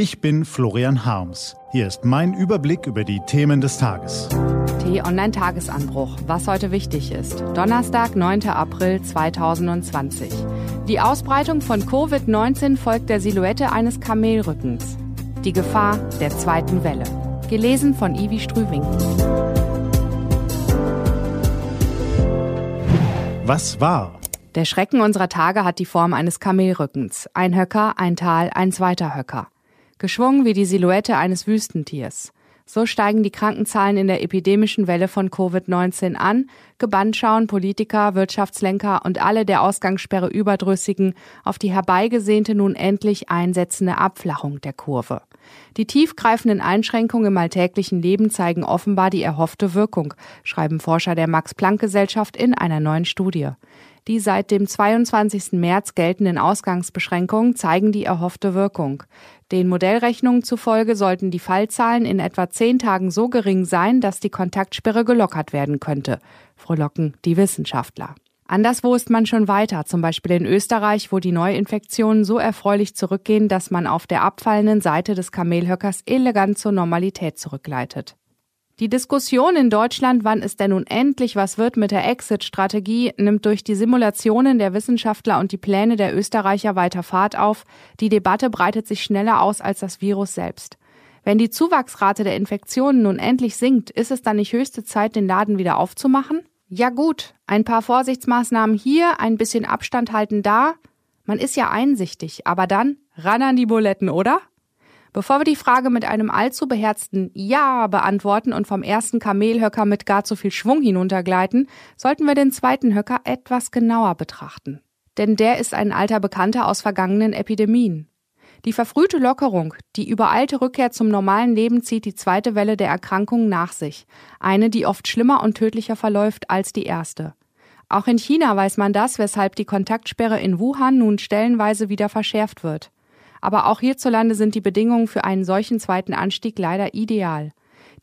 Ich bin Florian Harms. Hier ist mein Überblick über die Themen des Tages. T-Online-Tagesanbruch. Was heute wichtig ist. Donnerstag, 9. April 2020. Die Ausbreitung von Covid-19 folgt der Silhouette eines Kamelrückens. Die Gefahr der zweiten Welle. Gelesen von Ivi Strüving. Was war? Der Schrecken unserer Tage hat die Form eines Kamelrückens. Ein Höcker, ein Tal, ein zweiter Höcker geschwungen wie die Silhouette eines Wüstentiers. So steigen die Krankenzahlen in der epidemischen Welle von Covid-19 an. Gebannt schauen Politiker, Wirtschaftslenker und alle der Ausgangssperre überdrüssigen auf die herbeigesehnte nun endlich einsetzende Abflachung der Kurve. Die tiefgreifenden Einschränkungen im alltäglichen Leben zeigen offenbar die erhoffte Wirkung, schreiben Forscher der Max-Planck-Gesellschaft in einer neuen Studie. Die seit dem 22. März geltenden Ausgangsbeschränkungen zeigen die erhoffte Wirkung. Den Modellrechnungen zufolge sollten die Fallzahlen in etwa zehn Tagen so gering sein, dass die Kontaktsperre gelockert werden könnte, frohlocken die Wissenschaftler. Anderswo ist man schon weiter, zum Beispiel in Österreich, wo die Neuinfektionen so erfreulich zurückgehen, dass man auf der abfallenden Seite des Kamelhöckers elegant zur Normalität zurückleitet. Die Diskussion in Deutschland, wann es denn nun endlich was wird mit der Exit-Strategie, nimmt durch die Simulationen der Wissenschaftler und die Pläne der Österreicher weiter Fahrt auf. Die Debatte breitet sich schneller aus als das Virus selbst. Wenn die Zuwachsrate der Infektionen nun endlich sinkt, ist es dann nicht höchste Zeit, den Laden wieder aufzumachen? Ja gut, ein paar Vorsichtsmaßnahmen hier, ein bisschen Abstand halten da. Man ist ja einsichtig, aber dann ran an die Buletten, oder? Bevor wir die Frage mit einem allzu beherzten Ja beantworten und vom ersten Kamelhöcker mit gar zu viel Schwung hinuntergleiten, sollten wir den zweiten Höcker etwas genauer betrachten. Denn der ist ein alter Bekannter aus vergangenen Epidemien. Die verfrühte Lockerung, die übereilte Rückkehr zum normalen Leben zieht die zweite Welle der Erkrankungen nach sich. Eine, die oft schlimmer und tödlicher verläuft als die erste. Auch in China weiß man das, weshalb die Kontaktsperre in Wuhan nun stellenweise wieder verschärft wird. Aber auch hierzulande sind die Bedingungen für einen solchen zweiten Anstieg leider ideal.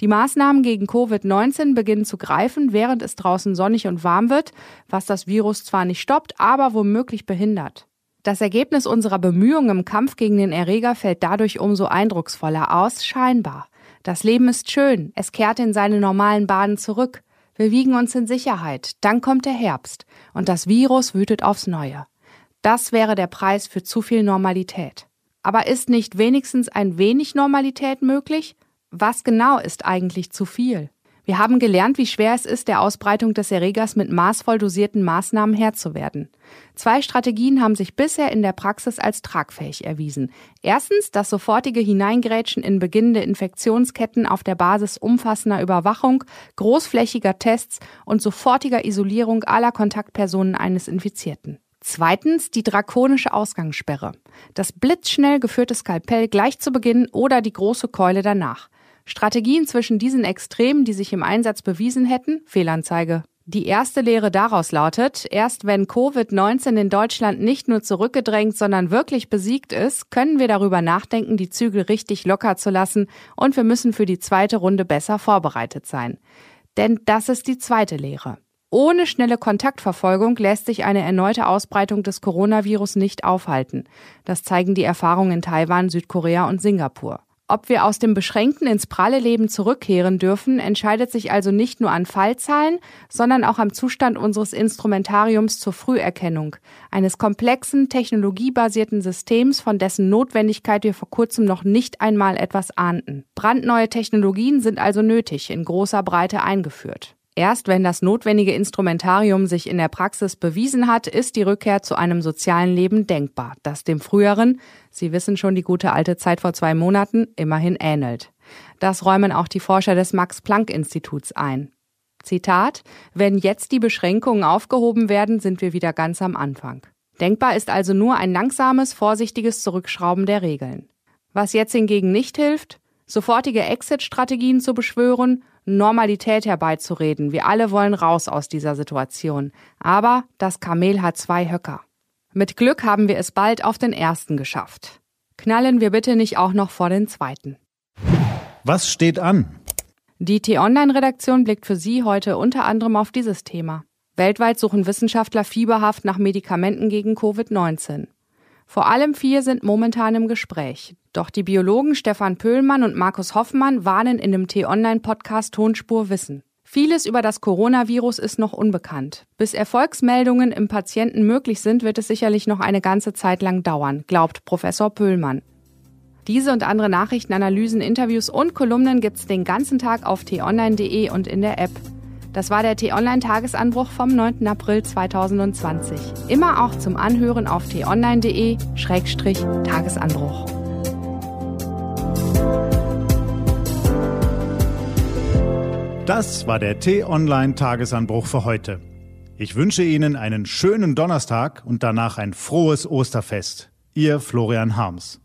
Die Maßnahmen gegen Covid-19 beginnen zu greifen, während es draußen sonnig und warm wird, was das Virus zwar nicht stoppt, aber womöglich behindert. Das Ergebnis unserer Bemühungen im Kampf gegen den Erreger fällt dadurch umso eindrucksvoller aus, scheinbar. Das Leben ist schön, es kehrt in seine normalen Bahnen zurück. Wir wiegen uns in Sicherheit, dann kommt der Herbst und das Virus wütet aufs Neue. Das wäre der Preis für zu viel Normalität. Aber ist nicht wenigstens ein wenig Normalität möglich? Was genau ist eigentlich zu viel? Wir haben gelernt, wie schwer es ist, der Ausbreitung des Erregers mit maßvoll dosierten Maßnahmen Herr zu werden. Zwei Strategien haben sich bisher in der Praxis als tragfähig erwiesen. Erstens das sofortige Hineingrätschen in beginnende Infektionsketten auf der Basis umfassender Überwachung, großflächiger Tests und sofortiger Isolierung aller Kontaktpersonen eines Infizierten. Zweitens die drakonische Ausgangssperre. Das blitzschnell geführte Skalpell gleich zu Beginn oder die große Keule danach. Strategien zwischen diesen Extremen, die sich im Einsatz bewiesen hätten, Fehlanzeige. Die erste Lehre daraus lautet, erst wenn Covid-19 in Deutschland nicht nur zurückgedrängt, sondern wirklich besiegt ist, können wir darüber nachdenken, die Zügel richtig locker zu lassen und wir müssen für die zweite Runde besser vorbereitet sein. Denn das ist die zweite Lehre. Ohne schnelle Kontaktverfolgung lässt sich eine erneute Ausbreitung des Coronavirus nicht aufhalten. Das zeigen die Erfahrungen in Taiwan, Südkorea und Singapur. Ob wir aus dem beschränkten ins pralle Leben zurückkehren dürfen, entscheidet sich also nicht nur an Fallzahlen, sondern auch am Zustand unseres Instrumentariums zur Früherkennung, eines komplexen, technologiebasierten Systems, von dessen Notwendigkeit wir vor kurzem noch nicht einmal etwas ahnten. Brandneue Technologien sind also nötig, in großer Breite eingeführt. Erst wenn das notwendige Instrumentarium sich in der Praxis bewiesen hat, ist die Rückkehr zu einem sozialen Leben denkbar, das dem früheren, Sie wissen schon die gute alte Zeit vor zwei Monaten, immerhin ähnelt. Das räumen auch die Forscher des Max-Planck-Instituts ein. Zitat, wenn jetzt die Beschränkungen aufgehoben werden, sind wir wieder ganz am Anfang. Denkbar ist also nur ein langsames, vorsichtiges Zurückschrauben der Regeln. Was jetzt hingegen nicht hilft, sofortige Exit-Strategien zu beschwören Normalität herbeizureden. Wir alle wollen raus aus dieser Situation. Aber das Kamel hat zwei Höcker. Mit Glück haben wir es bald auf den ersten geschafft. Knallen wir bitte nicht auch noch vor den zweiten. Was steht an? Die T-Online-Redaktion blickt für Sie heute unter anderem auf dieses Thema. Weltweit suchen Wissenschaftler fieberhaft nach Medikamenten gegen Covid-19. Vor allem vier sind momentan im Gespräch. Doch die Biologen Stefan Pöhlmann und Markus Hoffmann warnen in dem T-Online-Podcast Tonspur Wissen. Vieles über das Coronavirus ist noch unbekannt. Bis Erfolgsmeldungen im Patienten möglich sind, wird es sicherlich noch eine ganze Zeit lang dauern, glaubt Professor Pöhlmann. Diese und andere Nachrichten, Analysen, Interviews und Kolumnen gibt's den ganzen Tag auf t-online.de und in der App. Das war der T-Online-Tagesanbruch vom 9. April 2020. Immer auch zum Anhören auf t-online.de-tagesanbruch. Das war der T-Online-Tagesanbruch für heute. Ich wünsche Ihnen einen schönen Donnerstag und danach ein frohes Osterfest. Ihr Florian Harms.